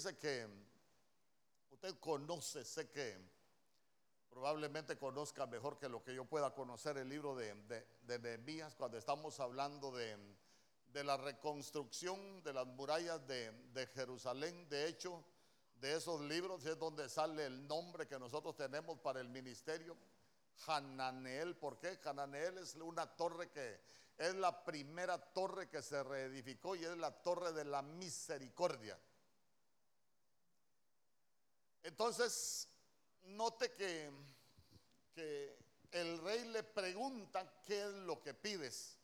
fíjese que usted conoce, sé que probablemente conozca mejor que lo que yo pueda conocer el libro de, de, Nehemías cuando estamos hablando de, de, la reconstrucción de las murallas de, Jerusalén. De hecho, de esos libros es donde sale el nombre que nosotros tenemos para el ministerio, Hananeel. ¿Por qué? Hananeel es una torre que es la primera torre que se reedificó y es la torre de la misericordia. Entonces, note que, el rey le pregunta qué es lo que pides.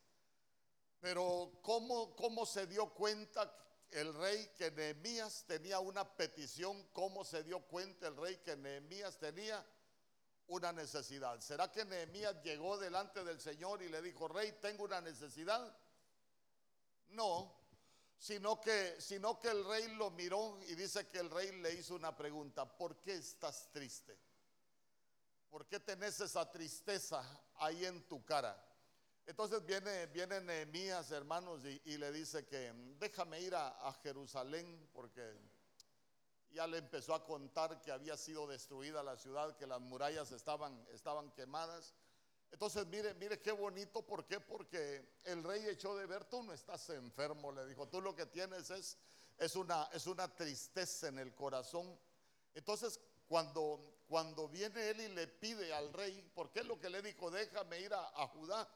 Pero ¿cómo, cómo se dio cuenta el rey que Nehemías tenía una petición? ¿Cómo se dio cuenta el rey que Nehemías tenía una necesidad. ¿Será que Nehemías llegó delante del Señor y le dijo, rey, tengo una necesidad? No, sino que, sino que el rey lo miró y dice que el rey le hizo una pregunta, ¿por qué estás triste? ¿Por qué tenés esa tristeza ahí en tu cara? Entonces viene, viene Nehemías, hermanos, y, le dice que déjame ir a Jerusalén porque ya le empezó a contar que había sido destruida la ciudad, que las murallas estaban, estaban quemadas. Entonces, mire, mire qué bonito, ¿por qué? Porque el rey echó de ver, tú no estás enfermo, le dijo, tú lo que tienes es, es, una, es una tristeza en el corazón. Entonces, cuando, cuando viene él y le pide al rey, ¿por qué lo que le dijo? Déjame ir a, a Judá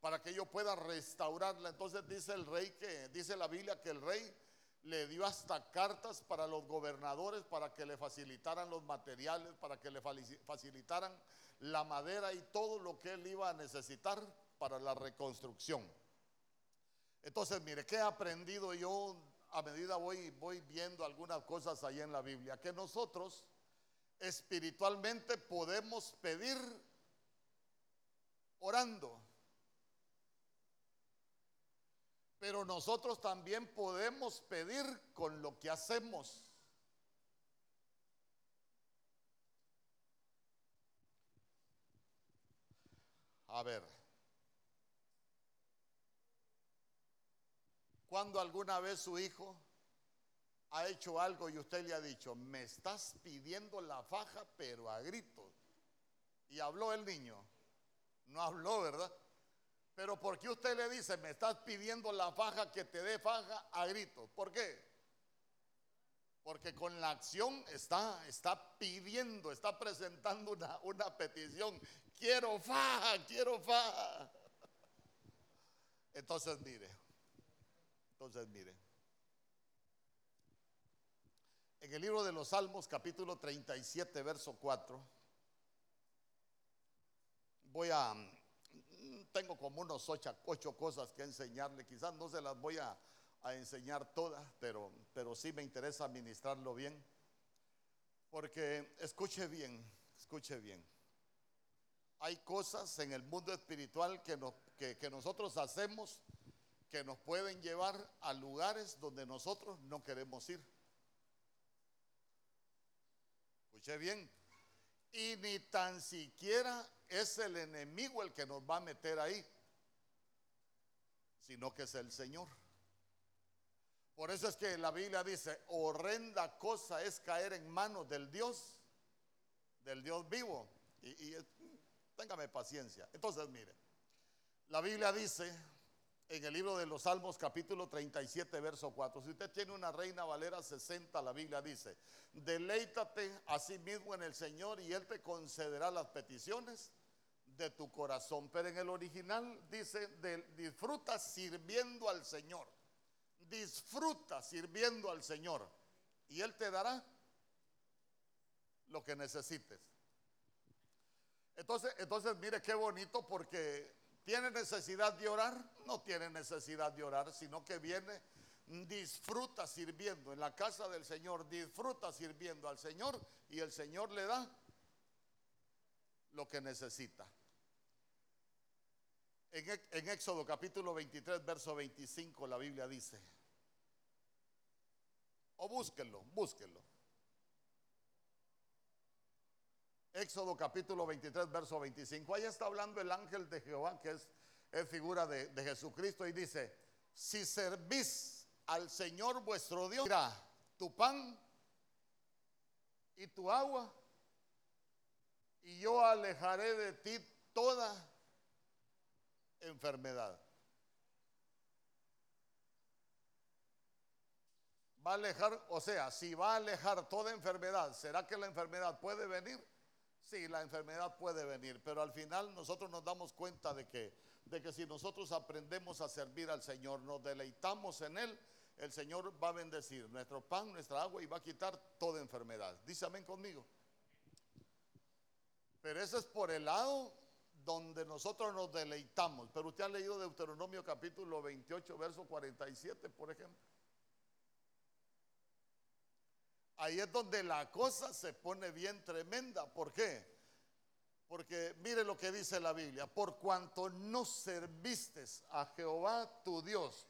para que yo pueda restaurarla. Entonces dice el rey que, dice la Biblia que el rey le dio hasta cartas para los gobernadores para que le facilitaran los materiales, para que le facilitaran la madera y todo lo que él iba a necesitar para la reconstrucción. Entonces, mire, ¿qué he aprendido yo a medida voy, voy viendo algunas cosas ahí en la Biblia? Que nosotros espiritualmente podemos pedir orando. Pero nosotros también podemos pedir con lo que hacemos. A ver, cuando alguna vez su hijo ha hecho algo y usted le ha dicho, me estás pidiendo la faja, pero a gritos. Y habló el niño. No habló, ¿verdad? Pero ¿por qué usted le dice, me estás pidiendo la faja que te dé faja a gritos? ¿Por qué? Porque con la acción está, está pidiendo, está presentando una, una petición. Quiero faja, quiero faja. Entonces mire, entonces mire. En el libro de los Salmos, capítulo 37, verso 4, voy a tengo como unos ocho, ocho, cosas que enseñarle. Quizás no se las voy a, enseñar todas, pero, pero sí me interesa administrarlo bien. Porque escuche bien, escuche bien. Hay cosas en el mundo espiritual que, que, que nosotros hacemos que nos pueden llevar a lugares donde nosotros no queremos ir. Escuche bien. Y ni tan siquiera es el enemigo el que nos va a meter ahí, sino que es el Señor. Por eso es que la Biblia dice, horrenda cosa es caer en manos del Dios, del Dios vivo. Y, téngame paciencia. Entonces, mire, la Biblia dice en el libro de los Salmos capítulo 37, verso 4, si usted tiene una reina valera 60, la Biblia dice, deleítate a sí mismo en el Señor y Él te concederá las peticiones de tu corazón. Pero en el original dice, disfruta sirviendo al Señor. Disfruta sirviendo al Señor. Y Él te dará lo que necesites. Entonces, entonces mire qué bonito porque tiene necesidad de orar, no tiene necesidad de orar, sino que viene, disfruta sirviendo en la casa del Señor, disfruta sirviendo al Señor y el Señor le da lo que necesita. En, Éxodo capítulo 23, verso 25, la Biblia dice, o búsquenlo, búsquenlo. Éxodo capítulo 23, verso 25. Ahí está hablando el ángel de Jehová, que es, es figura de, de, Jesucristo, y dice, si servís al Señor vuestro Dios, mira, tu pan y tu agua, y yo alejaré de ti toda enfermedad. Va a alejar, o sea, si va a alejar toda enfermedad, ¿será que la enfermedad puede venir? Sí, la enfermedad puede venir, pero al final nosotros nos damos cuenta de que, de que si nosotros aprendemos a servir al Señor, nos deleitamos en Él, el Señor va a bendecir nuestro pan, nuestra agua y va a quitar toda enfermedad. Dice amén conmigo. Pero eso es por el lado donde nosotros nos deleitamos. Pero usted ha leído Deuteronomio capítulo 28, verso 47, por ejemplo. Ahí es donde la cosa se pone bien tremenda. ¿Por qué? Porque mire lo que dice la Biblia. Por cuanto no serviste a Jehová tu Dios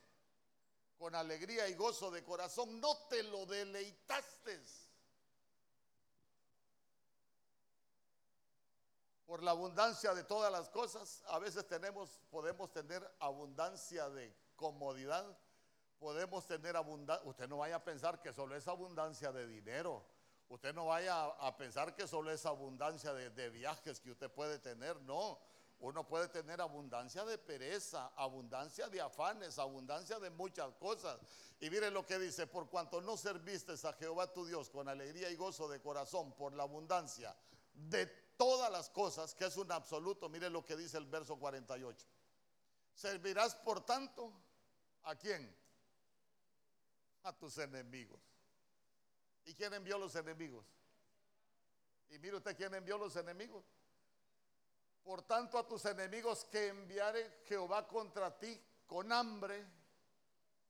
con alegría y gozo de corazón, no te lo deleitaste. Por la abundancia de todas las cosas, a veces podemos tener abundancia de comodidad, podemos tener abundancia. Usted no vaya a pensar que solo es abundancia de dinero. Usted no vaya a, pensar que solo es abundancia de, de viajes que usted puede tener. No, uno puede tener abundancia de pereza, abundancia de afanes, abundancia de muchas cosas. Y mire lo que dice, por cuanto no serviste a Jehová tu Dios con alegría y gozo de corazón por la abundancia de todas las cosas, que es un absoluto, mire lo que dice el verso 48. Servirás por tanto a quién? a tus enemigos. ¿Y quién envió los enemigos? Y mire usted quién envió los enemigos. Por tanto, a tus enemigos que enviare Jehová contra ti con hambre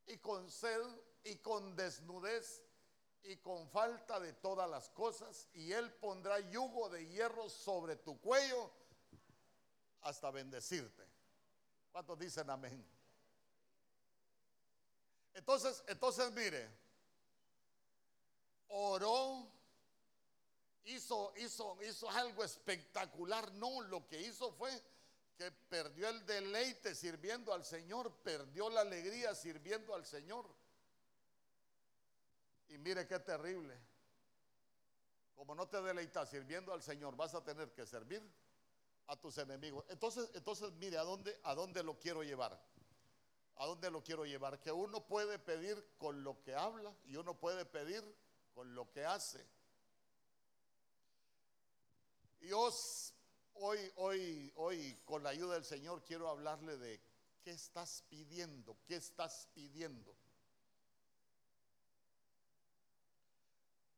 y con sed y con desnudez y con falta de todas las cosas, y él pondrá yugo de hierro sobre tu cuello hasta bendecirte. ¿Cuántos dicen amén? Entonces, entonces mire, oró, hizo, hizo, hizo algo espectacular. No, lo que hizo fue que perdió el deleite sirviendo al Señor, perdió la alegría sirviendo al Señor. Y mire qué terrible. Como no te deleitas sirviendo al Señor, vas a tener que servir a tus enemigos. Entonces, entonces mire a dónde, a dónde lo quiero llevar. ¿A dónde lo quiero llevar? Que uno puede pedir con lo que habla y uno puede pedir con lo que hace. Y hoy, hoy, hoy, con la ayuda del Señor, quiero hablarle de qué estás pidiendo, qué estás pidiendo.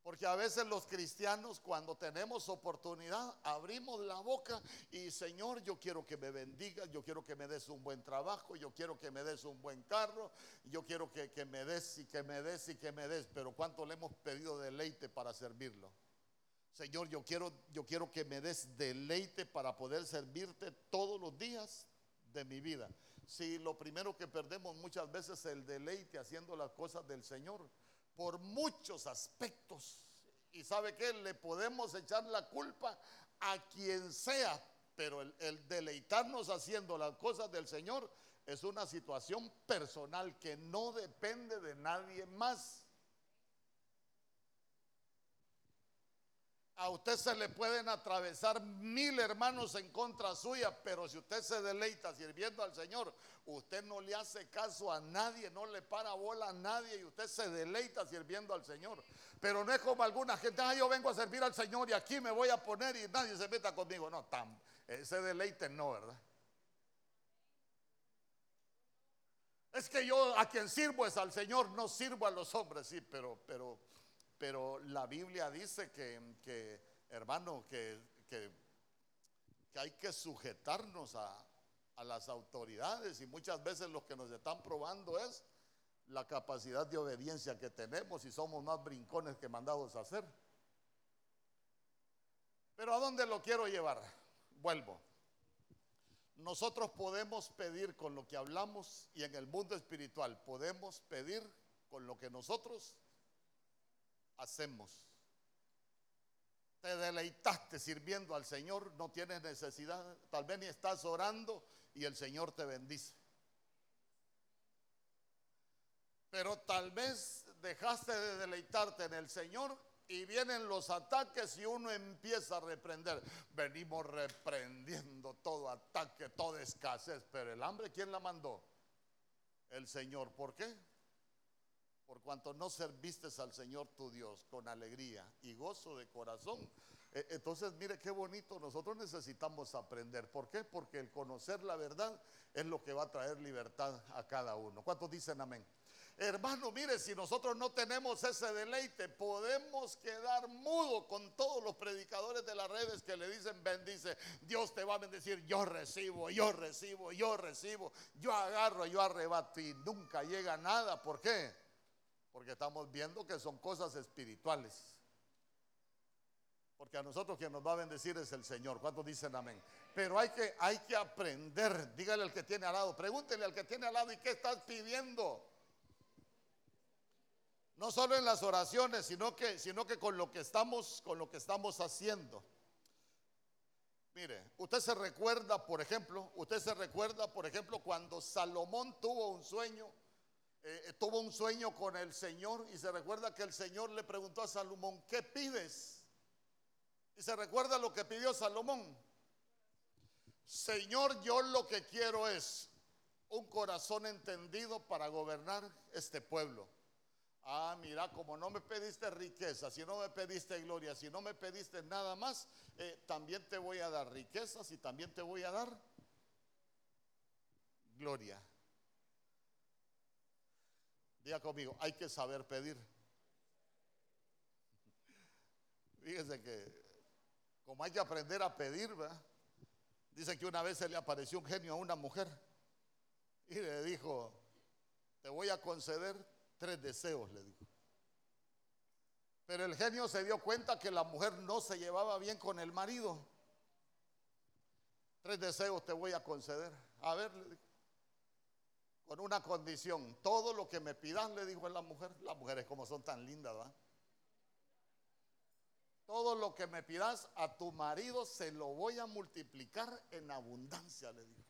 Porque a veces los cristianos cuando tenemos oportunidad abrimos la boca y Señor, yo quiero que me bendigas, yo quiero que me des un buen trabajo, yo quiero que me des un buen carro, yo quiero que, que me des y que me des y que me des, pero ¿cuánto le hemos pedido deleite para servirlo? Señor, yo quiero, yo quiero que me des deleite para poder servirte todos los días de mi vida. Si lo primero que perdemos muchas veces es el deleite haciendo las cosas del Señor por muchos aspectos. Y sabe que le podemos echar la culpa a quien sea, pero el, deleitarnos haciendo las cosas del Señor es una situación personal que no depende de nadie más. A usted se le pueden atravesar mil hermanos en contra suya, pero si usted se deleita sirviendo al Señor, usted no le hace caso a nadie, no le para bola a nadie y usted se deleita sirviendo al Señor. Pero no es como alguna gente, ah, yo vengo a servir al Señor y aquí me voy a poner y nadie se meta conmigo. No, tan, ese deleite no, ¿verdad? Es que yo a quien sirvo es al Señor, no sirvo a los hombres, sí, pero, pero pero la Biblia dice que, hermano, que, que, hay que sujetarnos a, las autoridades y muchas veces lo que nos están probando es la capacidad de obediencia que tenemos y somos más brincones que mandados a hacer. Pero ¿a dónde lo quiero llevar? Vuelvo. Nosotros podemos pedir con lo que hablamos y en el mundo espiritual podemos pedir con lo que nosotros hacemos. Te deleitaste sirviendo al Señor, no tienes necesidad, tal vez ni estás orando y el Señor te bendice. Pero tal vez dejaste de deleitarte en el Señor y vienen los ataques y uno empieza a reprender. Venimos reprendiendo todo ataque, toda escasez, pero el hambre, ¿quién la mandó? El Señor. ¿Por qué? Por cuanto no serviste al Señor tu Dios con alegría y gozo de corazón. E, entonces, mire qué bonito, nosotros necesitamos aprender. ¿Por qué? Porque el conocer la verdad es lo que va a traer libertad a cada uno. ¿Cuántos dicen amén? Hermano, mire, si nosotros no tenemos ese deleite, podemos quedar mudo con todos los predicadores de las redes que le dicen bendice, Dios te va a bendecir, yo recibo, yo recibo, yo recibo, yo agarro, yo arrebato y nunca llega nada. ¿Por qué? Porque estamos viendo que son cosas espirituales. Porque a nosotros quien nos va a bendecir es el Señor. ¿Cuántos dicen amén? Pero hay que, hay que aprender. Dígale al que tiene al lado, pregúntele al que tiene al lado, ¿y qué estás pidiendo? No solo en las oraciones, sino que, sino que con lo que estamos, con lo que estamos haciendo. Mire, usted se recuerda, por ejemplo, usted se recuerda, por ejemplo, cuando Salomón tuvo un sueño, eh, eh, tuvo un sueño con el Señor y se recuerda que el Señor le preguntó a Salomón, ¿qué pides? Y se recuerda lo que pidió Salomón. Señor, yo lo que quiero es un corazón entendido para gobernar este pueblo. Ah, mira, como no me pediste riqueza, si no me pediste gloria, si no me pediste nada más, eh, también te voy a dar riquezas y también te voy a dar gloria. Diga conmigo, hay que saber pedir. Fíjese que como hay que aprender a pedir, ¿verdad? Dice que una vez se le apareció un genio a una mujer y le dijo, te voy a conceder tres deseos, le dijo. Pero el genio se dio cuenta que la mujer no se llevaba bien con el marido. Tres deseos te voy a conceder. A ver, le dijo. Con una condición. Todo lo que me pidas, le dijo la mujer. Las mujeres como son tan lindas, ¿va? Todo lo que me pidas a tu marido se lo voy a multiplicar en abundancia, le dijo.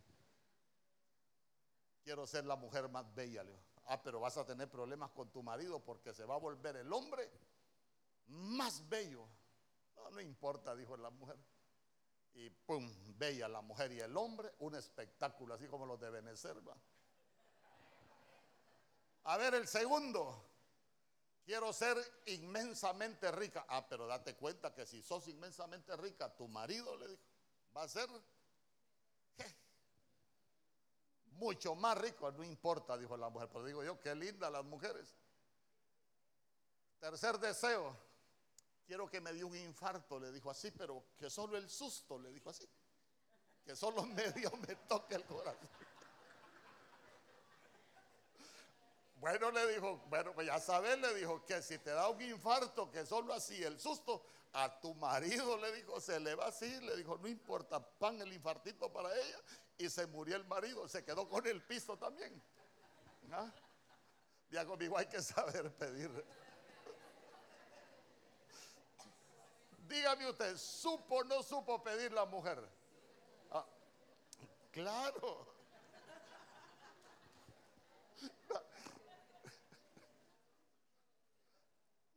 Quiero ser la mujer más bella, le dijo. Ah, pero vas a tener problemas con tu marido porque se va a volver el hombre más bello. No, no importa, dijo la mujer. Y pum, bella la mujer y el hombre, un espectáculo así como los de Benecer. A ver, el segundo. Quiero ser inmensamente rica. Ah, pero date cuenta que si sos inmensamente rica, tu marido le dijo, va a ser mucho más rico, no importa, dijo la mujer. Pero digo yo, qué linda las mujeres. Tercer deseo, quiero que me dé un infarto, le dijo así, pero que solo el susto, le dijo así. Que solo medio me toque el corazón. Bueno, le dijo, bueno, pues ya sabes, le dijo que si te da un infarto, que solo así el susto, a tu marido le dijo, se le va así, le dijo, no importa, pan el infartito para ella y se murió el marido, se quedó con el piso también. ¿Ah? Ya hay que saber pedir. Dígame usted, ¿supo o no supo pedir la mujer? Ah, claro.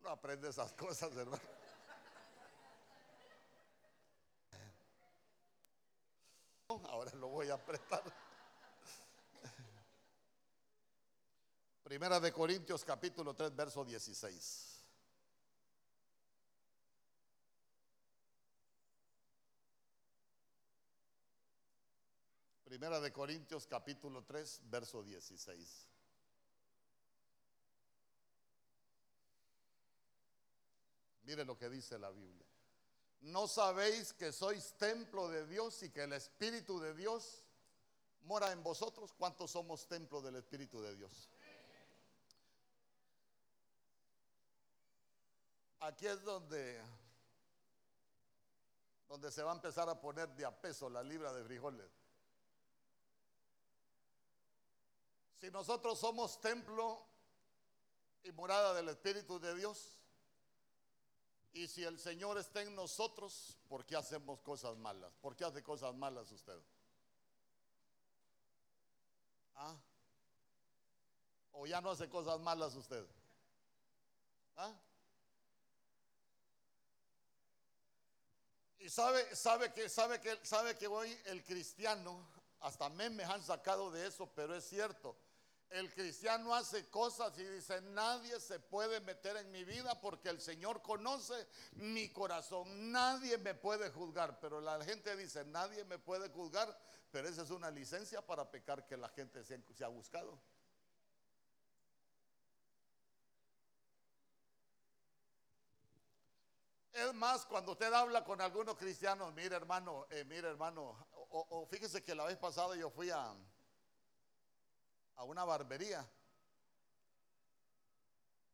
Aprende esas cosas, hermano. Ahora lo voy a apretar. Primera de Corintios capítulo 3, verso 16. Primera de Corintios capítulo 3, verso 16. Mire lo que dice la Biblia. ¿No sabéis que sois templo de Dios y que el Espíritu de Dios mora en vosotros? ¿Cuántos somos templo del Espíritu de Dios? Aquí es donde, donde se va a empezar a poner de a peso la libra de frijoles. Si nosotros somos templo y morada del Espíritu de Dios, y si el Señor está en nosotros, ¿por qué hacemos cosas malas? ¿Por qué hace cosas malas usted? ¿Ah? ¿O ya no hace cosas malas usted? ¿Ah? Y sabe, sabe que, sabe que, sabe que hoy el cristiano, hasta memes han sacado de eso, pero es cierto el cristiano hace cosas y dice, nadie se puede meter en mi vida porque el Señor conoce mi corazón. Nadie me puede juzgar. Pero la gente dice, nadie me puede juzgar. Pero esa es una licencia para pecar que la gente se, ha buscado. Es más, cuando usted habla con algunos cristianos, mire hermano, eh, mire hermano, o, fíjese que la vez pasada yo fui a, a una barbería.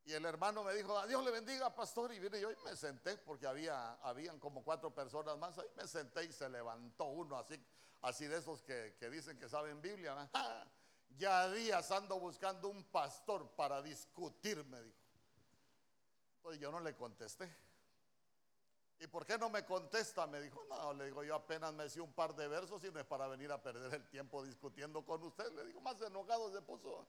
Y el hermano me dijo, Dios le bendiga, pastor. Y vine yo y me senté, porque había, habían como cuatro personas más. Ahí me senté y se levantó uno así, así de esos que, dicen que saben Biblia. Ya días ando buscando un pastor para discutir, me dijo. Entonces yo no le contesté. ¿Y por qué no me contesta? Me dijo, no, le digo, yo apenas me hice un par de versos y no es para venir a perder el tiempo discutiendo con usted. Le digo, más enojado se puso.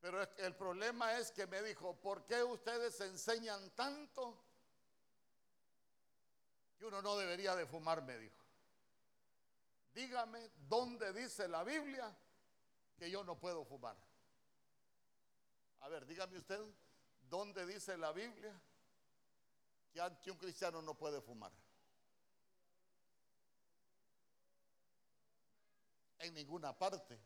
Pero el problema es que me dijo, ¿por qué ustedes enseñan tanto que uno no debería de fumar? Me dijo. Dígame dónde dice la Biblia que yo no puedo fumar. A ver, dígame usted, ¿dónde dice la Biblia que un cristiano no puede fumar. En ninguna parte.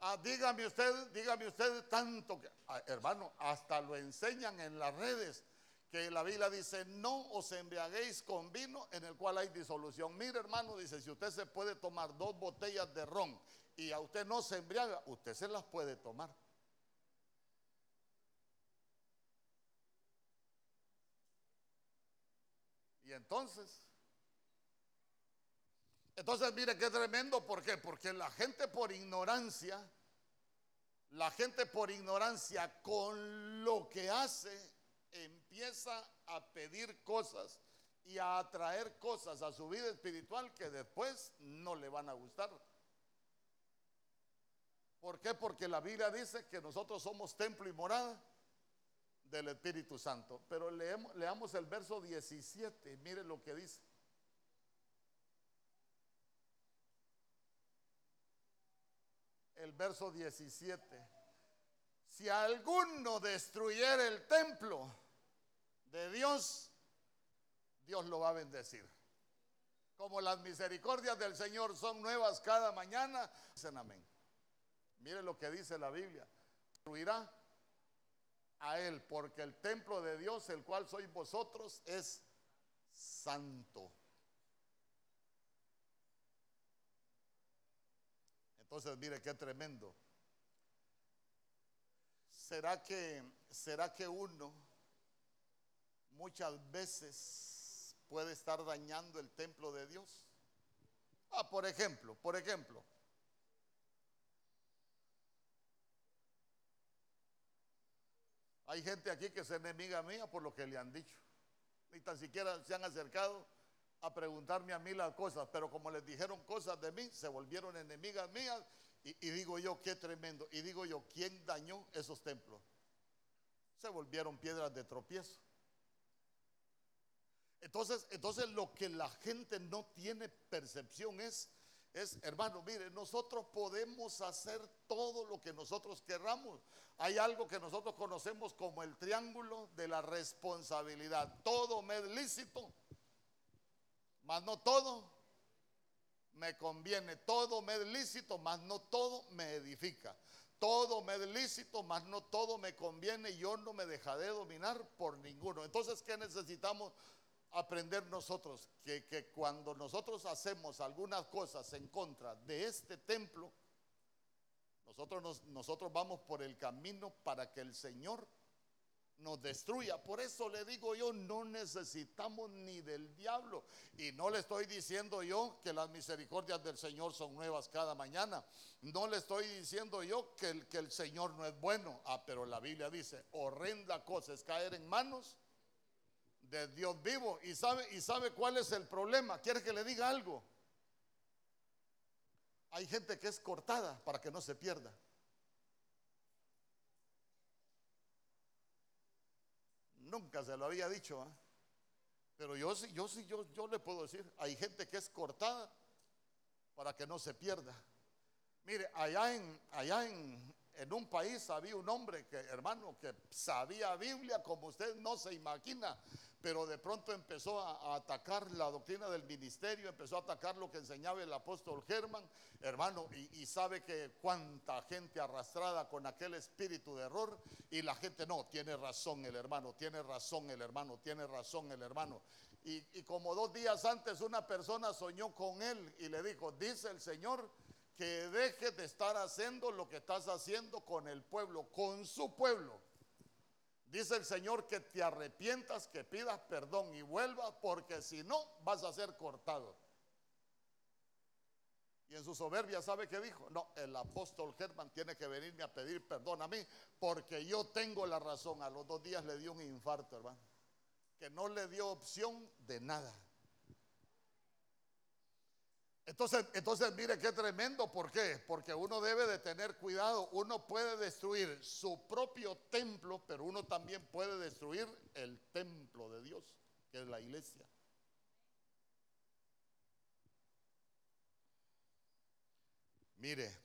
Ah, dígame usted, dígame usted tanto que, ah, hermano, hasta lo enseñan en las redes que la Biblia dice, no os embriaguéis con vino en el cual hay disolución. Mire, hermano, dice, si usted se puede tomar dos botellas de ron y a usted no se embriaga, usted se las puede tomar. Y entonces, entonces mire qué tremendo, ¿por qué? Porque la gente por ignorancia, la gente por ignorancia con lo que hace empieza a pedir cosas y a atraer cosas a su vida espiritual que después no le van a gustar. ¿Por qué? Porque la Biblia dice que nosotros somos templo y morada del Espíritu Santo. Pero leemos, leamos el verso 17, mire lo que dice. El verso 17. Si alguno destruyera el templo de Dios, Dios lo va a bendecir. Como las misericordias del Señor son nuevas cada mañana, dicen amén. Mire lo que dice la Biblia. Destruirá a Él, porque el templo de Dios, el cual sois vosotros, es santo. Entonces, mire qué tremendo. ¿Será que, será que uno muchas veces puede estar dañando el templo de Dios? Ah, por ejemplo, por ejemplo, Hay gente aquí que es enemiga mía por lo que le han dicho. Ni tan siquiera se han acercado a preguntarme a mí las cosas, pero como les dijeron cosas de mí, se volvieron enemigas mías. Y, digo yo, qué tremendo. Y digo yo, ¿quién dañó esos templos? Se volvieron piedras de tropiezo. Entonces, entonces lo que la gente no tiene percepción es es, hermano, mire, nosotros podemos hacer todo lo que nosotros querramos. Hay algo que nosotros conocemos como el triángulo de la responsabilidad. Todo me es lícito, mas no todo me conviene. Todo me es lícito, mas no todo me edifica. Todo me es lícito, mas no todo me conviene. Yo no me dejaré dominar por ninguno. Entonces, ¿qué necesitamos? Aprender nosotros que, cuando nosotros hacemos algunas cosas en contra de este templo, nosotros, nosotros vamos por el camino para que el Señor nos destruya. Por eso le digo yo, no necesitamos ni del diablo. Y no le estoy diciendo yo que las misericordias del Señor son nuevas cada mañana. No le estoy diciendo yo que el, que el Señor no es bueno. Ah, pero la Biblia dice, horrenda cosa es caer en manos de Dios vivo. ¿Y sabe, ¿Y sabe cuál es el problema? ¿Quiere que le diga algo? Hay gente que es cortada para que no se pierda. Nunca se lo había dicho. ¿eh? Pero yo sí, yo sí, yo, yo le puedo decir, hay gente que es cortada para que no se pierda. Mire, allá en, allá en, en un país había un hombre que, hermano, que sabía Biblia como usted no se imagina, pero de pronto empezó a, atacar la doctrina del ministerio, empezó a atacar lo que enseñaba el apóstol Germán, hermano, y, sabe que cuánta gente arrastrada con aquel espíritu de error, y la gente no, tiene razón el hermano, tiene razón el hermano, tiene razón el hermano. Y, como dos días antes una persona soñó con él y le dijo, dice el Señor, que deje de estar haciendo lo que estás haciendo con el pueblo, con su pueblo. Dice el Señor que te arrepientas, que pidas perdón y vuelvas, porque si no vas a ser cortado. Y en su soberbia, ¿sabe qué dijo? No, el apóstol Germán tiene que venirme a pedir perdón a mí, porque yo tengo la razón. A los dos días le dio un infarto, hermano, que no le dio opción de nada. Entonces, entonces mire qué tremendo, ¿por qué? Porque uno debe de tener cuidado, uno puede destruir su propio templo, pero uno también puede destruir el templo de Dios, que es la iglesia. Mire,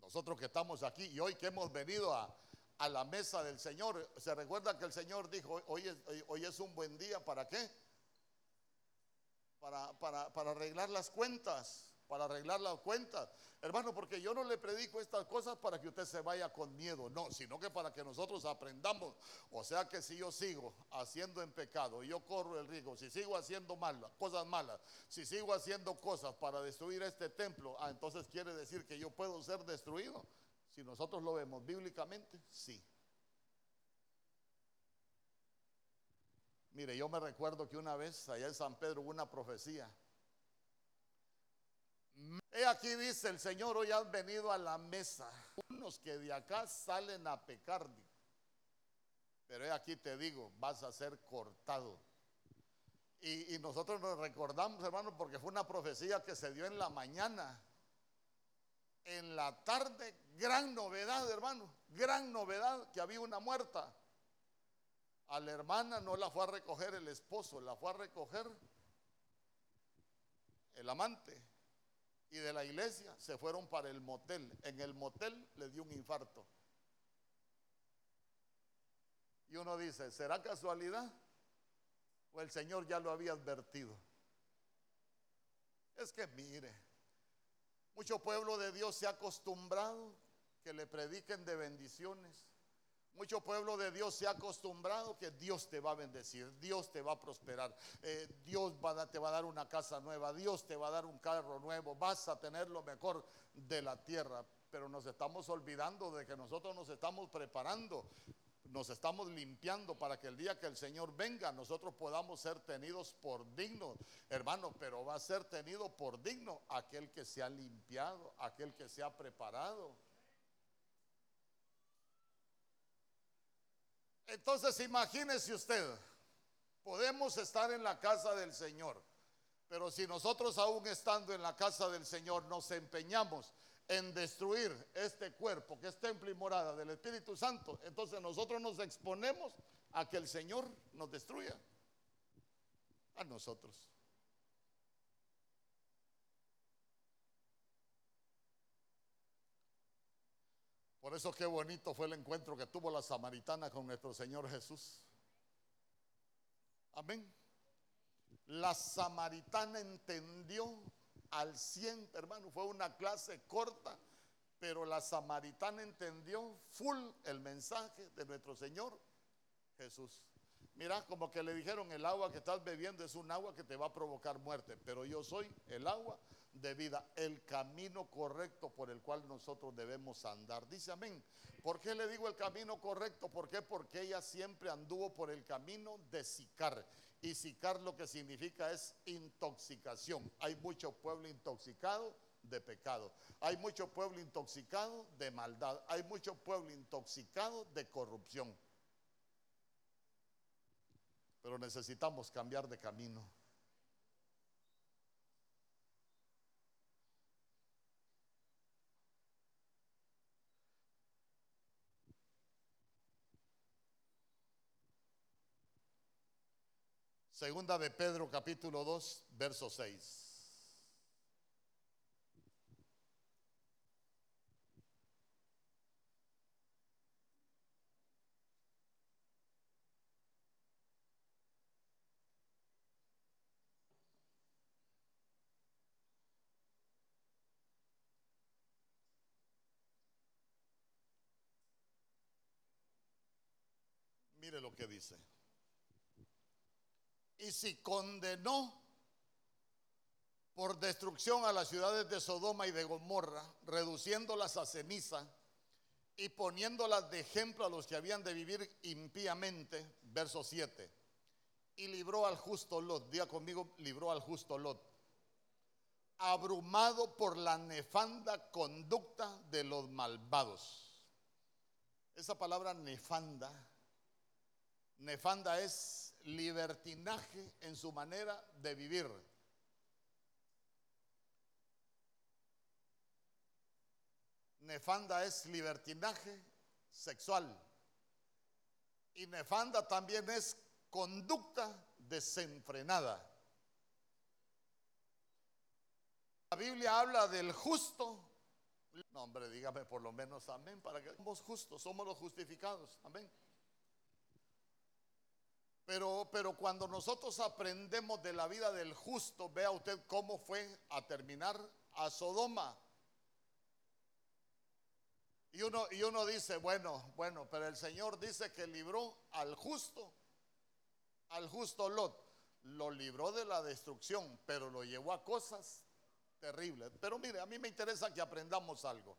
nosotros que estamos aquí y hoy que hemos venido a, a la mesa del Señor, se recuerda que el Señor dijo, hoy hoy es un buen día, ¿para qué? Para, arreglar las cuentas, para arreglar las cuentas. Hermano, porque yo no le predico estas cosas para que usted se vaya con miedo, no, sino que para que nosotros aprendamos. O sea que si yo sigo haciendo en pecado, yo corro el riesgo, si sigo haciendo malas, cosas malas, si sigo haciendo cosas para destruir este templo, ah, entonces quiere decir que yo puedo ser destruido. Si nosotros lo vemos bíblicamente, sí. Mire, yo me recuerdo que una vez allá en San Pedro hubo una profecía. He aquí dice el Señor, hoy han venido a la mesa unos que de acá salen a pecar. Pero he aquí te digo, vas a ser cortado. Y, y nosotros nos recordamos, hermano, porque fue una profecía que se dio en la mañana. En la tarde, gran novedad, hermano, gran novedad, que había una muerta. A la hermana no la fue a recoger el esposo, la fue a recoger el amante. Y de la iglesia se fueron para el motel. En el motel le dio un infarto. Y uno dice, ¿será casualidad? ¿O el Señor ya lo había advertido? Es que mire, mucho pueblo de Dios se ha acostumbrado que le prediquen de bendiciones mucho pueblo de Dios se ha acostumbrado que Dios te va a bendecir, Dios te va a prosperar, eh, Dios te va a dar una casa nueva, Dios te va a dar un carro nuevo, vas a tener lo mejor de la tierra. Pero nos estamos olvidando de que nosotros nos estamos preparando, nos estamos limpiando para que el día que el Señor venga nosotros podamos ser tenidos por dignos, hermano, pero va a ser tenido por digno aquel que se ha limpiado, aquel que se ha preparado. Entonces imagínese usted, podemos estar en la casa del Señor, pero si nosotros aún estando en la casa del Señor nos empeñamos en destruir este cuerpo que es templo y morada del Espíritu Santo, entonces nosotros nos exponemos a que el Señor nos destruya a nosotros. Por eso qué bonito fue el encuentro que tuvo la samaritana con nuestro Señor Jesús. Amén. La samaritana entendió al cien, hermano, fue una clase corta, pero la samaritana entendió full el mensaje de nuestro Señor Jesús. Mira, como que le dijeron, el agua que estás bebiendo es un agua que te va a provocar muerte, pero yo soy el agua de vida, el camino correcto por el cual nosotros debemos andar. Dice amén. ¿Por qué le digo el camino correcto? ¿Por qué? Porque ella siempre anduvo por el camino de Sicar. Y Sicar lo que significa es intoxicación. Hay mucho pueblo intoxicado de pecado. Hay mucho pueblo intoxicado de maldad. Hay mucho pueblo intoxicado de corrupción. Pero necesitamos cambiar de camino. Segunda de Pedro capítulo 2, verso 6. Mire lo que dice. Y si condenó por destrucción a las ciudades de Sodoma y de Gomorra, reduciéndolas a ceniza y poniéndolas de ejemplo a los que habían de vivir impíamente, verso 7. Y libró al justo Lot, diga conmigo, libró al justo Lot, abrumado por la nefanda conducta de los malvados. Esa palabra nefanda, nefanda es libertinaje en su manera de vivir. Nefanda es libertinaje sexual. Y nefanda también es conducta desenfrenada. La Biblia habla del justo. No, hombre, dígame por lo menos amén, para que somos justos, somos los justificados. Amén. Pero, pero cuando nosotros aprendemos de la vida del justo, vea usted cómo fue a terminar a Sodoma. Y uno, y uno dice, bueno, bueno, pero el Señor dice que libró al justo, al justo Lot. Lo libró de la destrucción, pero lo llevó a cosas terribles. Pero mire, a mí me interesa que aprendamos algo.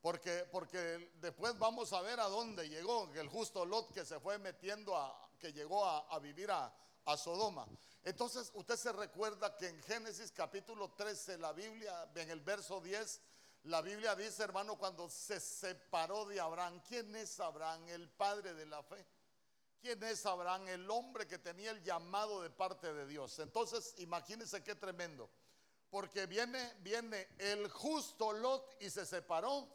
Porque, porque después vamos a ver a dónde llegó el justo Lot que se fue metiendo a, que llegó a, vivir a, Sodoma. Entonces, usted se recuerda que en Génesis capítulo 13, la Biblia, en el verso 10, la Biblia dice, hermano, cuando se separó de Abraham, ¿quién es Abraham? El padre de la fe. ¿Quién es Abraham? El hombre que tenía el llamado de parte de Dios. Entonces, imagínense qué tremendo. Porque viene, viene el justo Lot y se separó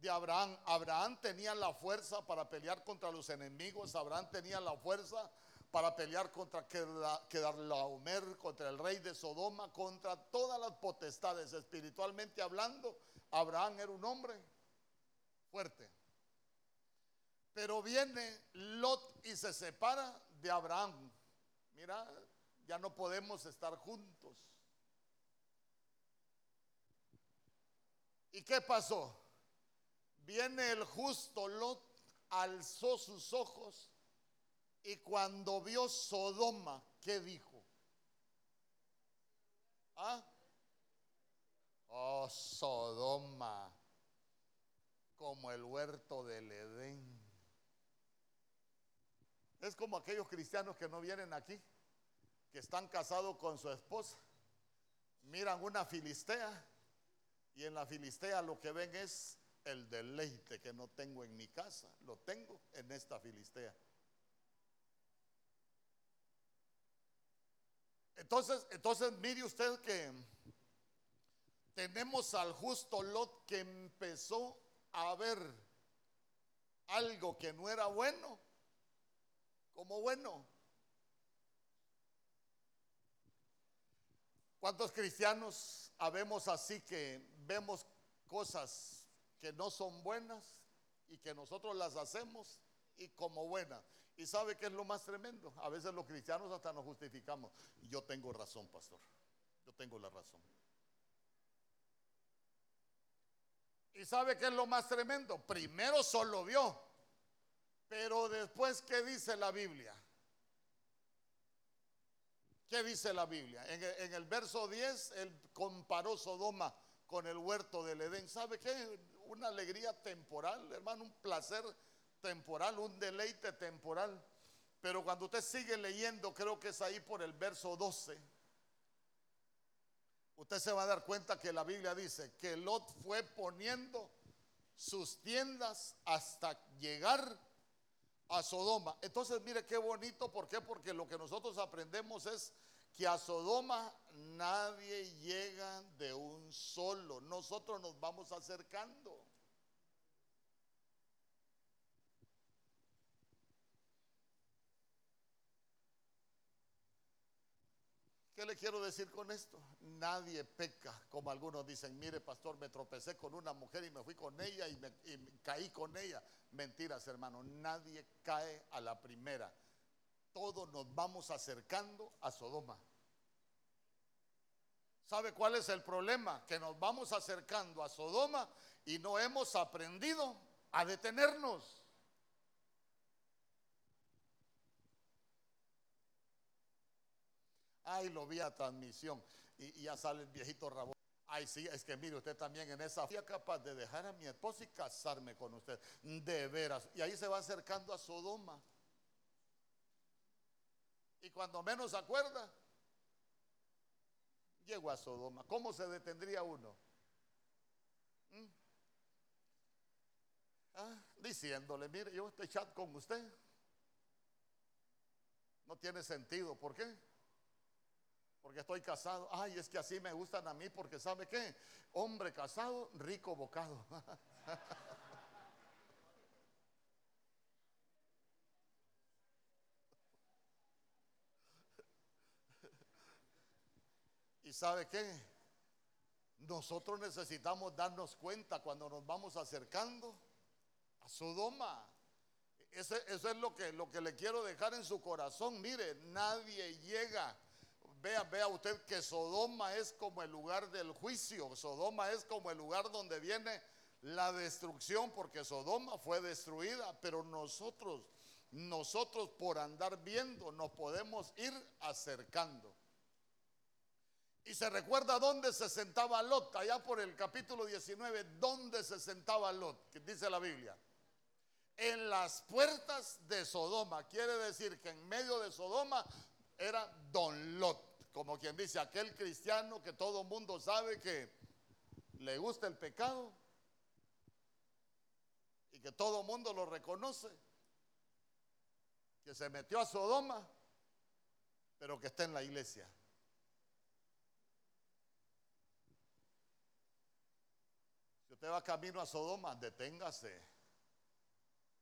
de Abraham. Abraham tenía la fuerza para pelear contra los enemigos. Abraham tenía la fuerza para pelear contra Kedarlaomer, contra el rey de Sodoma, contra todas las potestades. Espiritualmente hablando, Abraham era un hombre fuerte. Pero viene Lot y se separa de Abraham. Mira, ya no podemos estar juntos. ¿Y qué pasó? Viene el justo Lot, alzó sus ojos y cuando vio Sodoma, ¿qué dijo? ¿Ah? Oh, Sodoma, como el huerto del Edén. Es como aquellos cristianos que no vienen aquí, que están casados con su esposa, miran una filistea y en la filistea lo que ven es el deleite que no tengo en mi casa, lo tengo en esta Filistea. Entonces, entonces mire usted que tenemos al justo Lot que empezó a ver algo que no era bueno como bueno. ¿Cuántos cristianos habemos así que vemos cosas que no son buenas y que nosotros las hacemos y como buenas. ¿Y sabe qué es lo más tremendo? A veces los cristianos hasta nos justificamos. Yo tengo razón, pastor. Yo tengo la razón. ¿Y sabe qué es lo más tremendo? Primero solo vio, pero después, ¿qué dice la Biblia? ¿Qué dice la Biblia? En el, en el verso 10, él comparó Sodoma con el huerto del Edén. ¿Sabe qué? Una alegría temporal, hermano, un placer temporal, un deleite temporal. Pero cuando usted sigue leyendo, creo que es ahí por el verso 12, usted se va a dar cuenta que la Biblia dice que Lot fue poniendo sus tiendas hasta llegar a Sodoma. Entonces, mire qué bonito, ¿por qué? Porque lo que nosotros aprendemos es que a Sodoma nadie llega de un solo. Nosotros nos vamos acercando. ¿Qué le quiero decir con esto? Nadie peca, como algunos dicen, mire pastor, me tropecé con una mujer y me fui con ella y, me, caí con ella. Mentiras, hermano, nadie cae a la primera. Todos nos vamos acercando a Sodoma. ¿Sabe cuál es el problema? Que nos vamos acercando a Sodoma y no hemos aprendido a detenernos. Ay, lo vi a transmisión y, ya sale el viejito rabón. Ay, sí, es que mire, usted también en esa fui capaz de dejar a mi esposa y casarme con usted. De veras. Y ahí se va acercando a Sodoma. Y cuando menos acuerda, llego a Sodoma. ¿Cómo se detendría uno? ¿Mm? Ah, diciéndole, mire, yo estoy chat con usted. No tiene sentido. ¿Por qué? Porque estoy casado. Ay, es que así me gustan a mí porque sabe qué, hombre casado, rico bocado. ¿Y sabe qué? Nosotros necesitamos darnos cuenta cuando nos vamos acercando a Sodoma. eso es lo que, lo que le quiero dejar en su corazón. Mire, nadie llega Vea, vea usted que Sodoma es como el lugar del juicio. Sodoma es como el lugar donde viene la destrucción, porque Sodoma fue destruida, pero nosotros, nosotros por andar viendo, nos podemos ir acercando. Y se recuerda dónde se sentaba Lot, allá por el capítulo 19, dónde se sentaba Lot, que dice la Biblia. En las puertas de Sodoma, quiere decir que en medio de Sodoma era Don Lot como quien dice, aquel cristiano que todo mundo sabe que le gusta el pecado y que todo mundo lo reconoce, que se metió a Sodoma, pero que está en la iglesia. Si usted va camino a Sodoma, deténgase.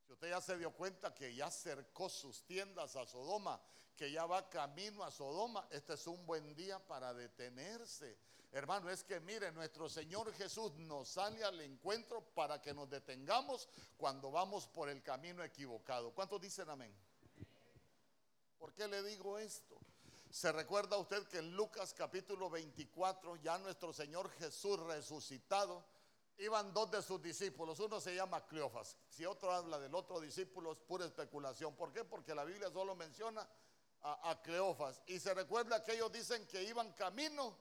Si usted ya se dio cuenta que ya cercó sus tiendas a Sodoma, que ya va camino a Sodoma, este es un buen día para detenerse. Hermano, es que mire, nuestro Señor Jesús nos sale al encuentro para que nos detengamos cuando vamos por el camino equivocado. ¿Cuántos dicen amén? ¿Por qué le digo esto? Se recuerda usted que en Lucas capítulo 24, ya nuestro Señor Jesús resucitado, iban dos de sus discípulos. Uno se llama Cleofas. Si otro habla del otro discípulo, es pura especulación. ¿Por qué? Porque la Biblia solo menciona a, Cleofas. Y se recuerda que ellos dicen que iban camino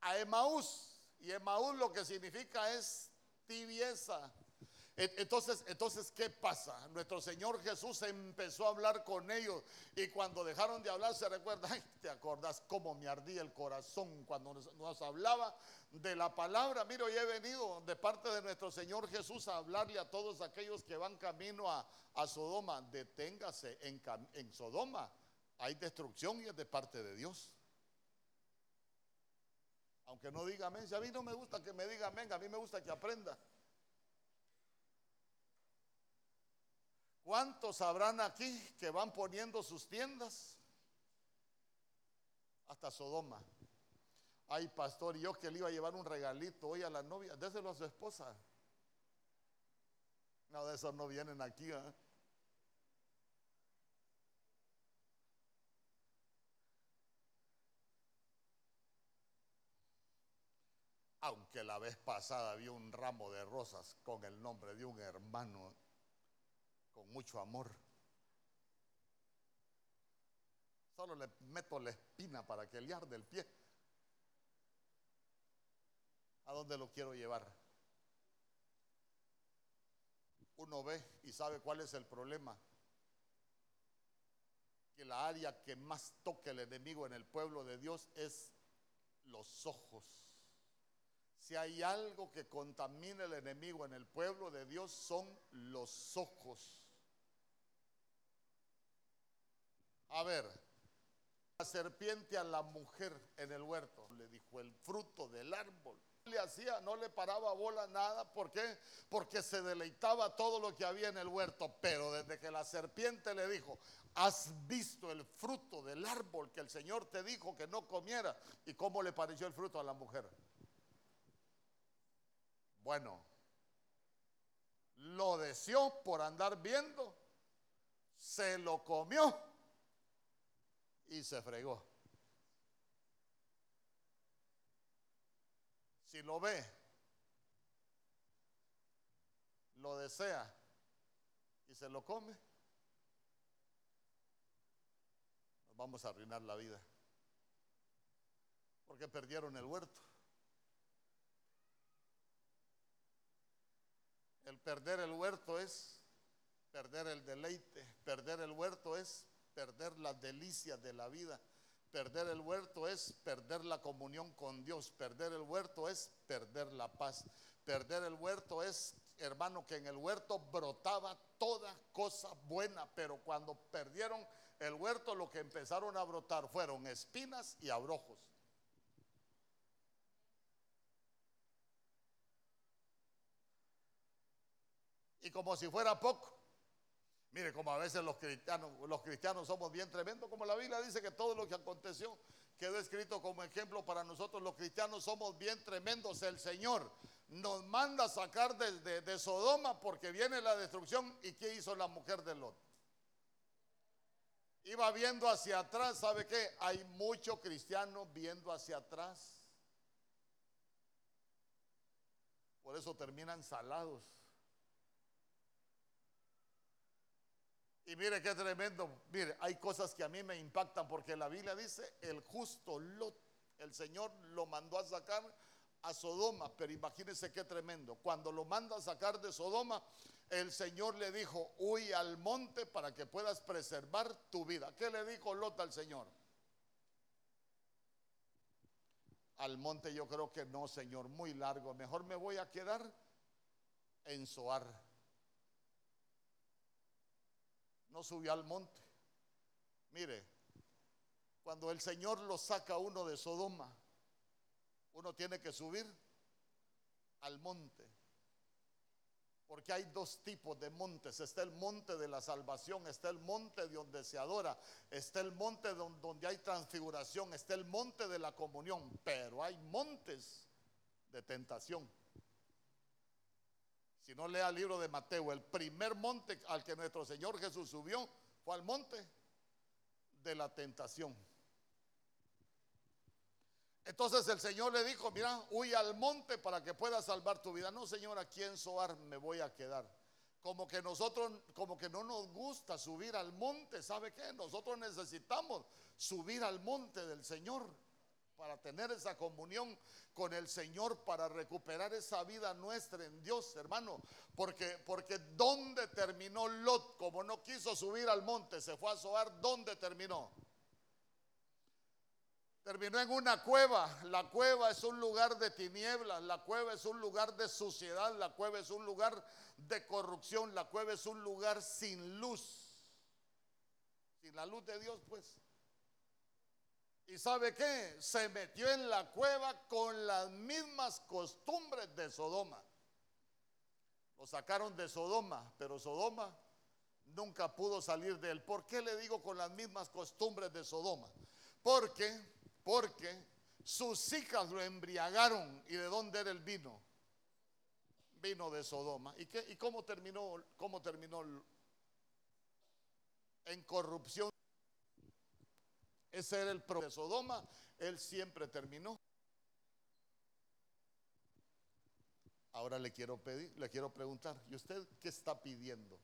a Emaús. Y Emaús lo que significa es tibieza. Entonces, entonces, ¿qué pasa? Nuestro Señor Jesús empezó a hablar con ellos y cuando dejaron de hablar se recuerda, ay, ¿te acordás cómo me ardía el corazón cuando nos, hablaba de la palabra? Mira, hoy he venido de parte de nuestro Señor Jesús a hablarle a todos aquellos que van camino a, Sodoma, deténgase en, en Sodoma hay destrucción y es de parte de Dios. Aunque no diga amén, a mí no me gusta que me diga amén, a mí me gusta que aprenda. ¿Cuántos habrán aquí que van poniendo sus tiendas? Hasta Sodoma. Ay, pastor, yo que le iba a llevar un regalito hoy a la novia, déselo a su esposa. No, de esos no vienen aquí. ¿eh? Aunque la vez pasada vi un ramo de rosas con el nombre de un hermano con mucho amor. Solo le meto la espina para que le arde el pie. ¿A dónde lo quiero llevar? Uno ve y sabe cuál es el problema. Que la área que más toca el enemigo en el pueblo de Dios es los ojos. Si hay algo que contamina el enemigo en el pueblo de Dios son los ojos. A ver, la serpiente a la mujer en el huerto. Le dijo el fruto del árbol. Le hacía, no le paraba bola nada. ¿Por qué? Porque se deleitaba todo lo que había en el huerto. Pero desde que la serpiente le dijo, has visto el fruto del árbol que el Señor te dijo que no comiera. ¿Y cómo le pareció el fruto a la mujer? Bueno, lo deseó por andar viendo, se lo comió y se fregó. Si lo ve, lo desea y se lo come, nos vamos a arruinar la vida. Porque perdieron el huerto. El perder el huerto es perder el deleite. Perder el huerto es perder las delicias de la vida. Perder el huerto es perder la comunión con Dios. Perder el huerto es perder la paz. Perder el huerto es, hermano, que en el huerto brotaba toda cosa buena, pero cuando perdieron el huerto lo que empezaron a brotar fueron espinas y abrojos. Y como si fuera poco. Mire, como a veces los cristianos, los cristianos somos bien tremendos, como la Biblia dice que todo lo que aconteció quedó escrito como ejemplo para nosotros. Los cristianos somos bien tremendos. El Señor nos manda a sacar de, Sodoma porque viene la destrucción. ¿Y qué hizo la mujer de Lot? Iba viendo hacia atrás. ¿Sabe qué? Hay muchos cristianos viendo hacia atrás. Por eso terminan salados. Y mire qué tremendo. Mire, hay cosas que a mí me impactan porque la Biblia dice, el justo Lot, el Señor lo mandó a sacar a Sodoma, pero imagínense qué tremendo. Cuando lo manda a sacar de Sodoma, el Señor le dijo, huye al monte para que puedas preservar tu vida. ¿Qué le dijo Lot al Señor? Al monte yo creo que no, Señor, muy largo. Mejor me voy a quedar en Soar no subió al monte. Mire, cuando el Señor lo saca uno de Sodoma, uno tiene que subir al monte. Porque hay dos tipos de montes. Está el monte de la salvación, está el monte de donde se adora, está el monte donde hay transfiguración, está el monte de la comunión, pero hay montes de tentación. Si no lea el libro de Mateo, el primer monte al que nuestro Señor Jesús subió fue al monte de la tentación. Entonces el Señor le dijo, mira, huye al monte para que puedas salvar tu vida. No, Señor, aquí en Soar me voy a quedar. Como que nosotros, como que no nos gusta subir al monte, ¿sabe qué? Nosotros necesitamos subir al monte del Señor para tener esa comunión con el Señor, para recuperar esa vida nuestra en Dios, hermano. Porque, porque ¿dónde terminó Lot? Como no quiso subir al monte, se fue a Zoar, ¿dónde terminó? Terminó en una cueva. La cueva es un lugar de tinieblas, la cueva es un lugar de suciedad, la cueva es un lugar de corrupción, la cueva es un lugar sin luz. Sin la luz de Dios, pues. ¿Y sabe qué? Se metió en la cueva con las mismas costumbres de Sodoma. Lo sacaron de Sodoma, pero Sodoma nunca pudo salir de él. ¿Por qué le digo con las mismas costumbres de Sodoma? Porque, porque sus hijas lo embriagaron. ¿Y de dónde era el vino? Vino de Sodoma. ¿Y, qué, y cómo terminó? ¿Cómo terminó? En corrupción. Ese era el problema de Sodoma. Él siempre terminó. Ahora le quiero pedir, le quiero preguntar, ¿y usted qué está pidiendo?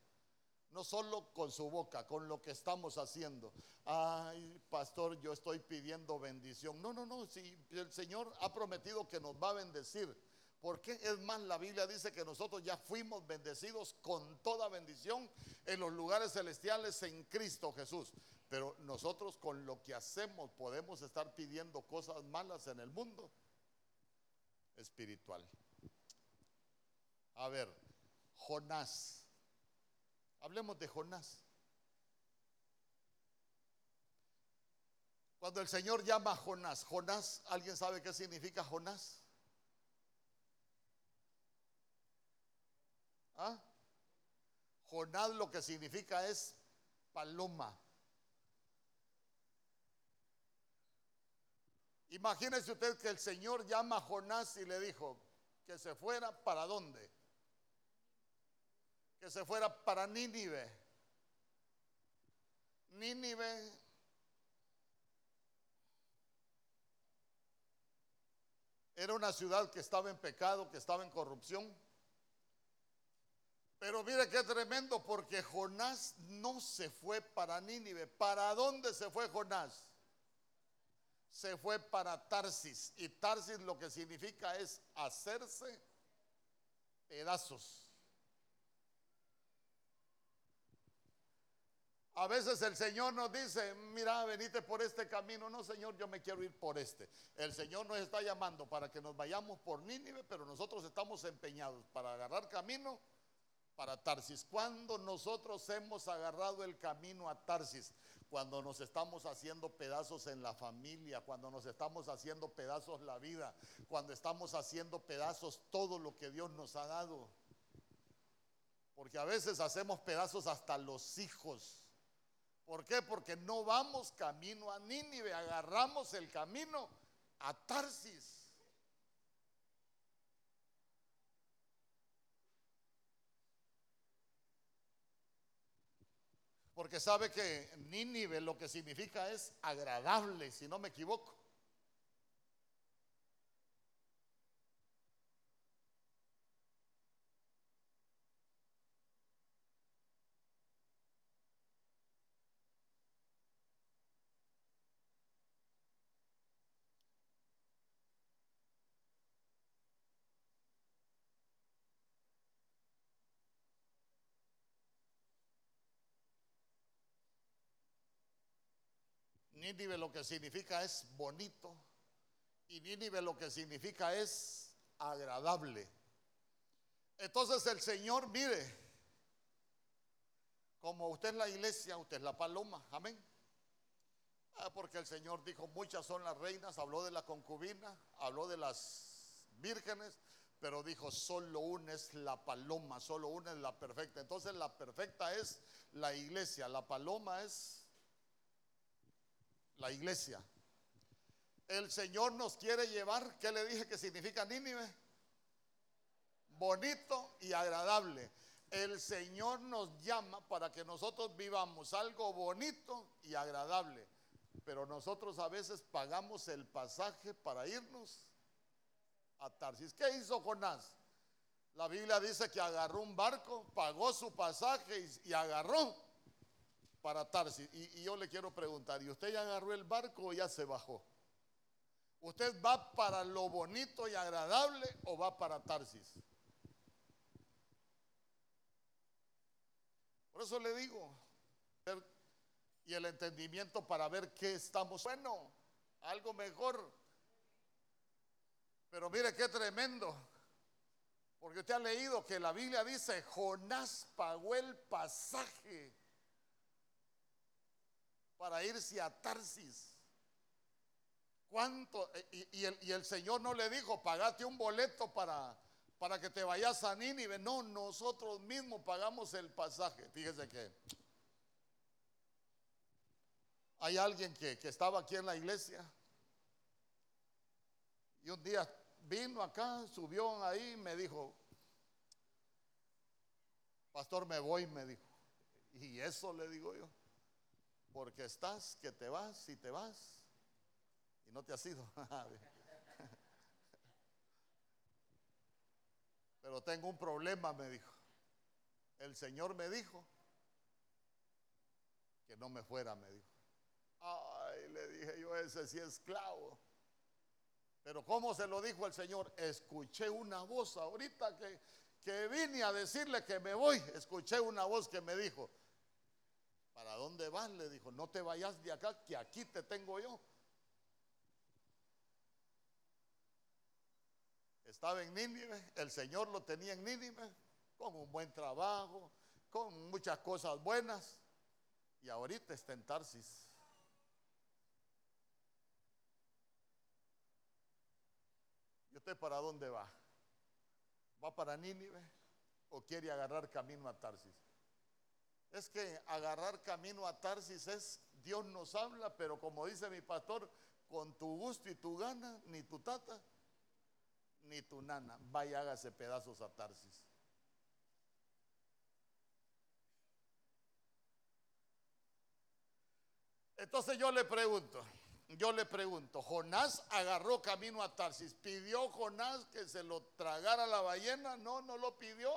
No solo con su boca, con lo que estamos haciendo. Ay, pastor, yo estoy pidiendo bendición. No, no, no, si el Señor ha prometido que nos va a bendecir. ¿Por qué? Es más, la Biblia dice que nosotros ya fuimos bendecidos con toda bendición en los lugares celestiales en Cristo Jesús. Pero nosotros con lo que hacemos podemos estar pidiendo cosas malas en el mundo espiritual. A ver, Jonás. Hablemos de Jonás. Cuando el Señor llama a Jonás, Jonás, ¿alguien sabe qué significa Jonás? ¿Ah? Jonás lo que significa es paloma. Imagínese usted que el Señor llama a Jonás y le dijo que se fuera para dónde? Que se fuera para Nínive. Nínive era una ciudad que estaba en pecado, que estaba en corrupción. Pero mire qué tremendo, porque Jonás no se fue para Nínive. ¿Para dónde se fue Jonás? Se fue para Tarsis. Y Tarsis lo que significa es hacerse pedazos. A veces el Señor nos dice, mira, venite por este camino. No, Señor, yo me quiero ir por este. El Señor nos está llamando para que nos vayamos por Nínive, pero nosotros estamos empeñados para agarrar camino para Tarsis. Cuando nosotros hemos agarrado el camino a Tarsis, cuando nos estamos haciendo pedazos en la familia, cuando nos estamos haciendo pedazos la vida, cuando estamos haciendo pedazos todo lo que Dios nos ha dado. Porque a veces hacemos pedazos hasta los hijos. ¿Por qué? Porque no vamos camino a Nínive, agarramos el camino a Tarsis. Porque sabe que Nínive lo que significa es agradable, si no me equivoco. Nínive lo que significa es bonito y Nínive lo que significa es agradable. Entonces el Señor, mire, como usted es la iglesia, usted es la paloma, amén. Ah, porque el Señor dijo, muchas son las reinas, habló de la concubina, habló de las vírgenes, pero dijo, solo una es la paloma, solo una es la perfecta. Entonces la perfecta es la iglesia, la paloma es la iglesia. El Señor nos quiere llevar, ¿qué le dije que significa Nínive? Bonito y agradable. El Señor nos llama para que nosotros vivamos algo bonito y agradable. Pero nosotros a veces pagamos el pasaje para irnos a Tarsis. ¿Qué hizo Jonás? La Biblia dice que agarró un barco, pagó su pasaje y, y agarró para Tarsis. Y, yo le quiero preguntar, ¿y usted ya agarró el barco o ya se bajó? ¿Usted va para lo bonito y agradable o va para Tarsis? Por eso le digo, y el entendimiento para ver qué estamos, bueno, algo mejor. Pero mire qué tremendo, porque usted ha leído que la Biblia dice, Jonás pagó el pasaje para irse a Tarsis. ¿Cuánto? E, y, el, y, el, Señor no le dijo, pagate un boleto para, para que te vayas a Nínive. No, nosotros mismos pagamos el pasaje. Fíjese que hay alguien que, que estaba aquí en la iglesia y un día vino acá, subió ahí y me dijo, pastor, me voy, me dijo. Y eso le digo yo. Porque estás que te vas y te vas y no te has ido. Pero tengo un problema, me dijo. El Señor me dijo que no me fuera, me dijo. Ay, le dije yo, ese sí es esclavo. Pero ¿cómo se lo dijo el Señor? Escuché una voz ahorita que, que vine a decirle que me voy. Escuché una voz que me dijo, ¿Para dónde vas? Le dijo, no te vayas de acá, que aquí te tengo yo. Estaba en Nínive, el Señor lo tenía en Nínive, con un buen trabajo, con muchas cosas buenas, y ahorita está en Tarsis. ¿Y usted para dónde va? ¿Va para Nínive o quiere agarrar camino a Tarsis? Es que agarrar camino a Tarsis es Dios nos habla, pero como dice mi pastor, con tu gusto y tu gana, ni tu tata, ni tu nana, vaya hágase pedazos a Tarsis. Entonces yo le pregunto, yo le pregunto, Jonás agarró camino a Tarsis, ¿pidió Jonás que se lo tragara la ballena? No, no lo pidió.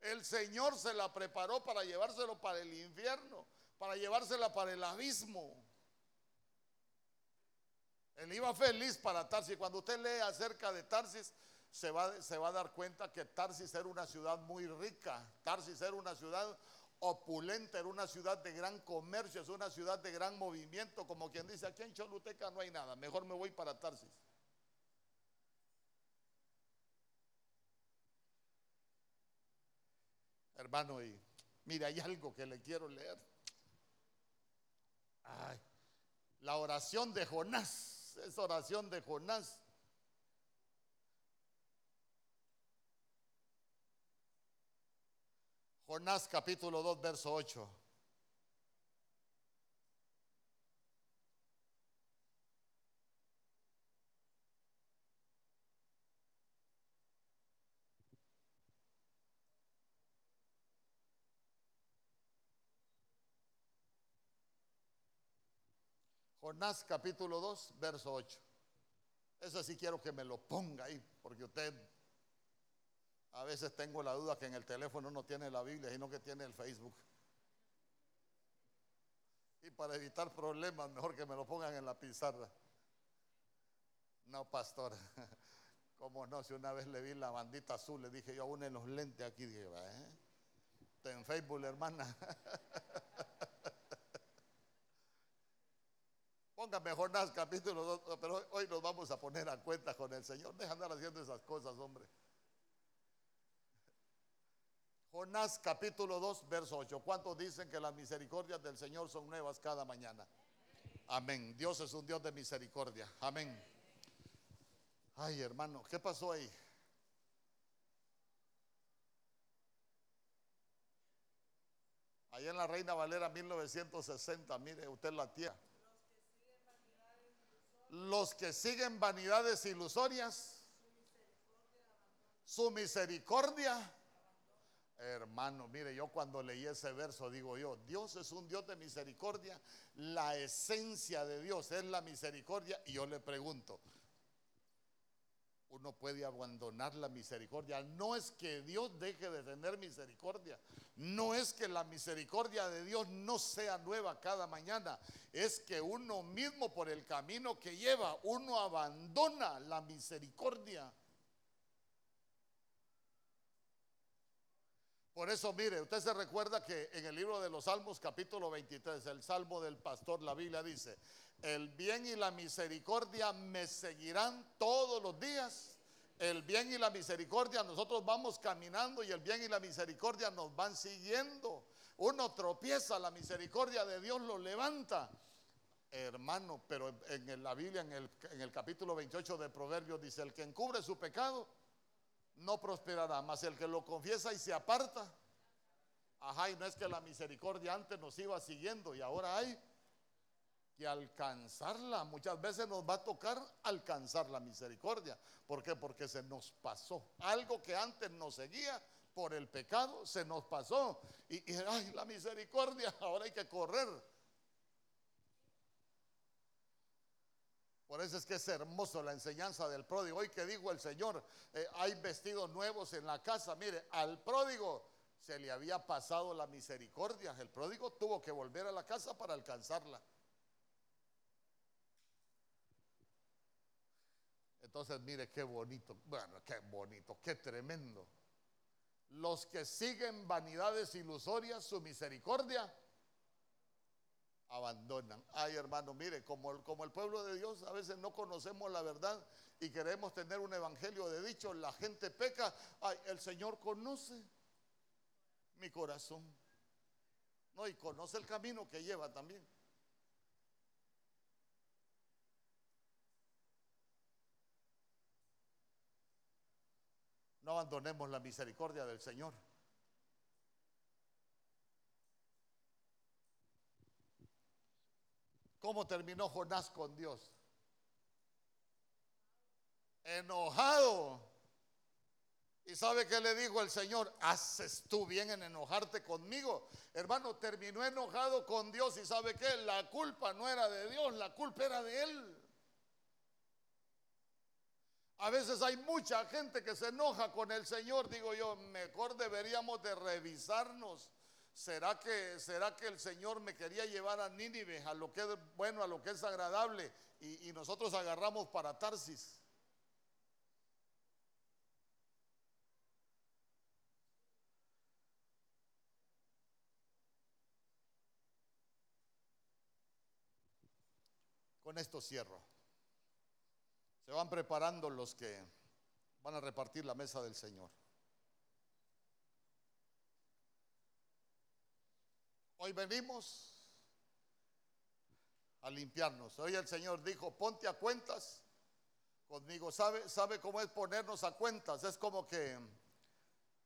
El Señor se la preparó para llevárselo para el infierno, para llevársela para el abismo. Él iba feliz para Tarsis. Cuando usted lee acerca de Tarsis, se va, se va a dar cuenta que Tarsis era una ciudad muy rica. Tarsis era una ciudad opulenta, era una ciudad de gran comercio, es una ciudad de gran movimiento, como quien dice, aquí en Choluteca no hay nada, mejor me voy para Tarsis. Hermano, y mire, hay algo que le quiero leer. la oración de Jonás, es oración de Jonás. Jonás capítulo 2, verso 8. Jonás capítulo 2, verso 8. Eso sí quiero que me lo ponga ahí, porque usted a veces tengo la duda que en el teléfono no tiene la Biblia, sino que tiene el Facebook. Y para evitar problemas, mejor que me lo pongan en la pizarra. No, pastor. ¿Cómo no? Si una vez le vi la bandita azul, le dije yo, en los lentes aquí. Dije, ¿eh? En Facebook, hermana. Ponga mejor capítulo 2, pero hoy nos vamos a poner a cuenta con el Señor. Deja andar haciendo esas cosas, hombre. Jonás capítulo 2, verso 8. ¿Cuántos dicen que las misericordias del Señor son nuevas cada mañana? Amén. Dios es un Dios de misericordia. Amén. Ay, hermano, ¿qué pasó ahí? Allá en la Reina Valera 1960, mire usted la tía. Los que siguen vanidades ilusorias, su misericordia. Hermano, mire, yo cuando leí ese verso digo yo, Dios es un Dios de misericordia, la esencia de Dios es la misericordia y yo le pregunto, uno puede abandonar la misericordia. No es que Dios deje de tener misericordia, no es que la misericordia de Dios no sea nueva cada mañana, es que uno mismo por el camino que lleva, uno abandona la misericordia. Por eso, mire, usted se recuerda que en el libro de los Salmos, capítulo 23, el Salmo del Pastor, la Biblia dice, el bien y la misericordia me seguirán todos los días. El bien y la misericordia, nosotros vamos caminando y el bien y la misericordia nos van siguiendo. Uno tropieza, la misericordia de Dios lo levanta. Hermano, pero en la Biblia, en el, capítulo 28 de Proverbios, dice, el que encubre su pecado, no prosperará, mas el que lo confiesa y se aparta, ajá, y no es que la misericordia antes nos iba siguiendo y ahora hay que alcanzarla. Muchas veces nos va a tocar alcanzar la misericordia. ¿Por qué? Porque se nos pasó. Algo que antes nos seguía por el pecado, se nos pasó. Y, y la misericordia, ahora hay que correr Por eso es que es hermoso la enseñanza del pródigo. Hoy que dijo el Señor, eh, hay vestidos nuevos en la casa. Mire, al pródigo se le había pasado la misericordia. El pródigo tuvo que volver a la casa para alcanzarla. Entonces, mire qué bonito, bueno, qué bonito, qué tremendo. Los que siguen vanidades ilusorias, su misericordia abandonan. Ay, hermano, mire, como, el pueblo de Dios a veces no conocemos la verdad y queremos tener un evangelio de dicho, la gente peca. Ay, el Señor conoce mi corazón. No, y conoce el camino que lleva también. No abandonemos la misericordia del Señor. ¿Cómo terminó Jonás con Dios? Enojado. ¿Y sabe qué le dijo el Señor? ¿Haces tú bien en enojarte conmigo? Hermano, terminó enojado con Dios y sabe qué? La culpa no era de Dios, la culpa era de él. A veces hay mucha gente que se enoja con el Señor. Digo yo, mejor deberíamos de revisarnos. ¿Será que, ¿Será que el Señor me quería llevar a Nínive, a lo que es bueno, a lo que es agradable? Y, y nosotros agarramos para Tarsis. Con esto cierro. Se van preparando los que van a repartir la mesa del Señor. Hoy venimos a limpiarnos. Hoy el Señor dijo, ponte a cuentas conmigo. ¿Sabe, ¿Sabe cómo es ponernos a cuentas? Es como que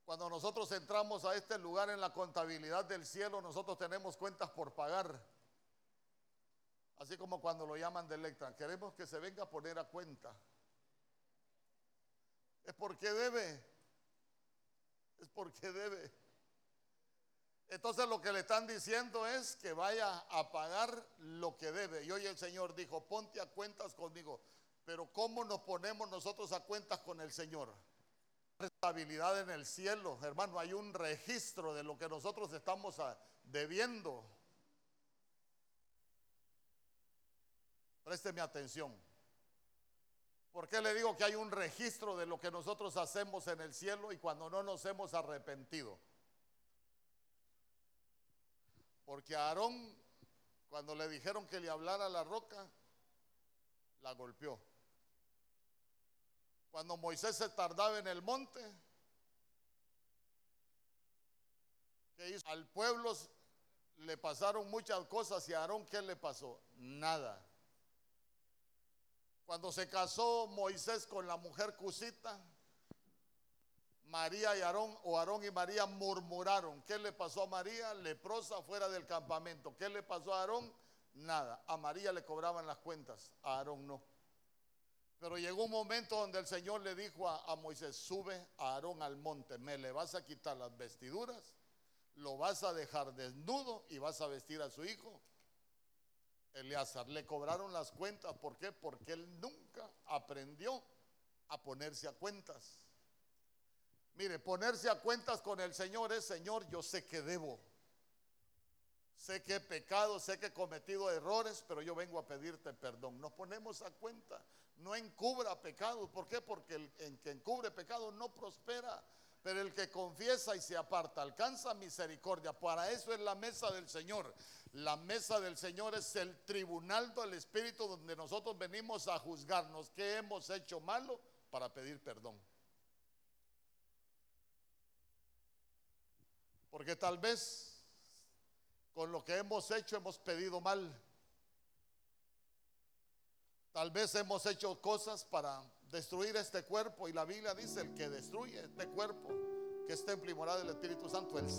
cuando nosotros entramos a este lugar en la contabilidad del cielo, nosotros tenemos cuentas por pagar. Así como cuando lo llaman de Electra, queremos que se venga a poner a cuenta. Es porque debe. Es porque debe. Entonces lo que le están diciendo es que vaya a pagar lo que debe. Y hoy el Señor dijo, ponte a cuentas conmigo. Pero ¿cómo nos ponemos nosotros a cuentas con el Señor? Estabilidad en el cielo, hermano, hay un registro de lo que nosotros estamos debiendo. Présteme atención. ¿Por qué le digo que hay un registro de lo que nosotros hacemos en el cielo y cuando no nos hemos arrepentido? Porque a Aarón, cuando le dijeron que le hablara la roca, la golpeó. Cuando Moisés se tardaba en el monte, ¿qué hizo? Al pueblo le pasaron muchas cosas y a Aarón, ¿qué le pasó? Nada. Cuando se casó Moisés con la mujer cusita, María y Aarón, o Aarón y María murmuraron. ¿Qué le pasó a María? Leprosa fuera del campamento. ¿Qué le pasó a Aarón? Nada. A María le cobraban las cuentas, a Aarón no. Pero llegó un momento donde el Señor le dijo a, a, Moisés, sube a Aarón al monte, me le vas a quitar las vestiduras, lo vas a dejar desnudo y vas a vestir a su hijo Eleazar. Le cobraron las cuentas. ¿Por qué? Porque él nunca aprendió a ponerse a cuentas. Mire, ponerse a cuentas con el Señor es, Señor, yo sé que debo. Sé que he pecado, sé que he cometido errores, pero yo vengo a pedirte perdón. Nos ponemos a cuenta. No encubra pecado. ¿Por qué? Porque el que encubre pecado no prospera. Pero el que confiesa y se aparta alcanza misericordia. Para eso es la mesa del Señor. La mesa del Señor es el tribunal del Espíritu donde nosotros venimos a juzgarnos qué hemos hecho malo para pedir perdón. Porque tal vez con lo que hemos hecho hemos pedido mal. Tal vez hemos hecho cosas para destruir este cuerpo. Y la Biblia dice el que destruye este cuerpo que es templo y del Espíritu Santo, él se